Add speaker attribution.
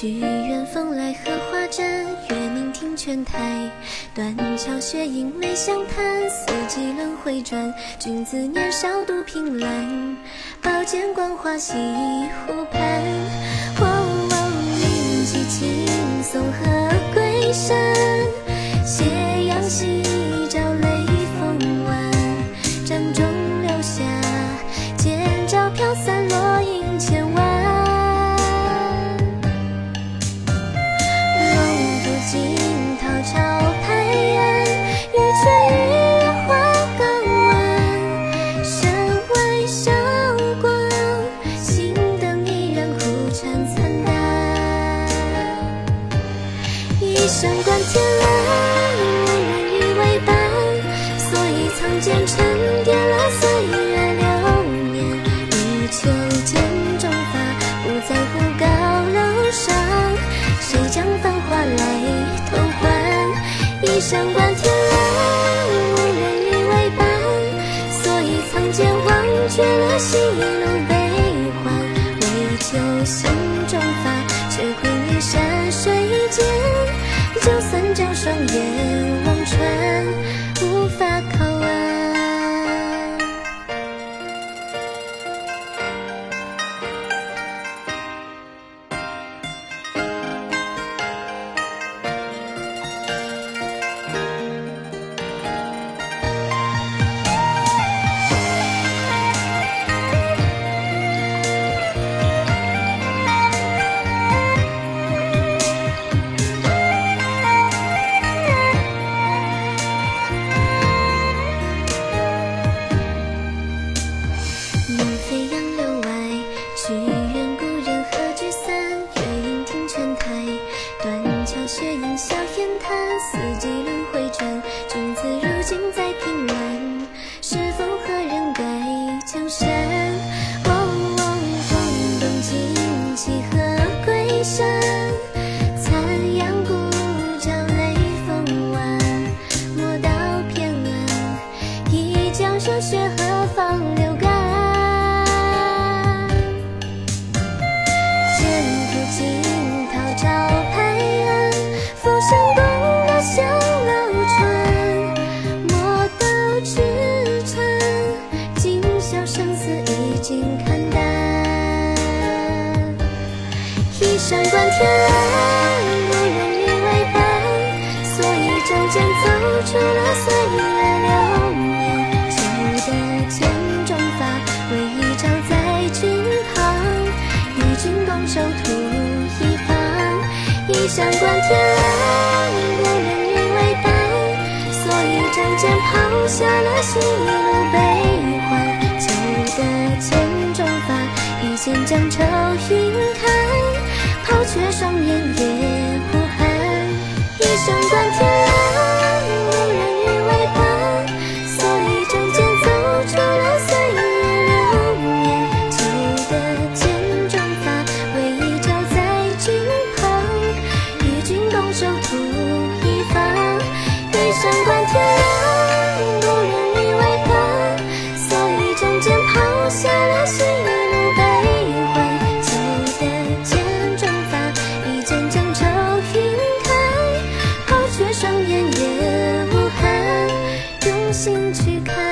Speaker 1: 许愿风来荷花绽，月明听泉台。断桥雪影梅香叹，四季轮回转。君子年少独凭栏，宝剑光华西湖畔。哦，哦，铭青松和归山。一山观天蓝，无人与为伴，所以藏剑沉淀了岁月流年。欲求剑中法，不在乎高楼上。谁将繁华来偷换？一山观天蓝，无人与为伴，所以藏剑忘却了喜怒悲欢。为求去远故人何聚散？月影听泉台，断桥雪映小烟潭。四季轮回转，君子如今在凭栏，是否何人改江山？嗡嗡风动旌旗和归山，残阳古照雷锋湾。莫道偏安，一江热血何方流一山观天蓝，无人与为伴，所以仗剑走出了岁月流年。旧的剑中法，唯一照在君旁，与君共守土一方。一山观天蓝，无人与为伴，所以仗剑抛下了喜怒悲欢。旧的剑中法，一剑将成想关天心去看。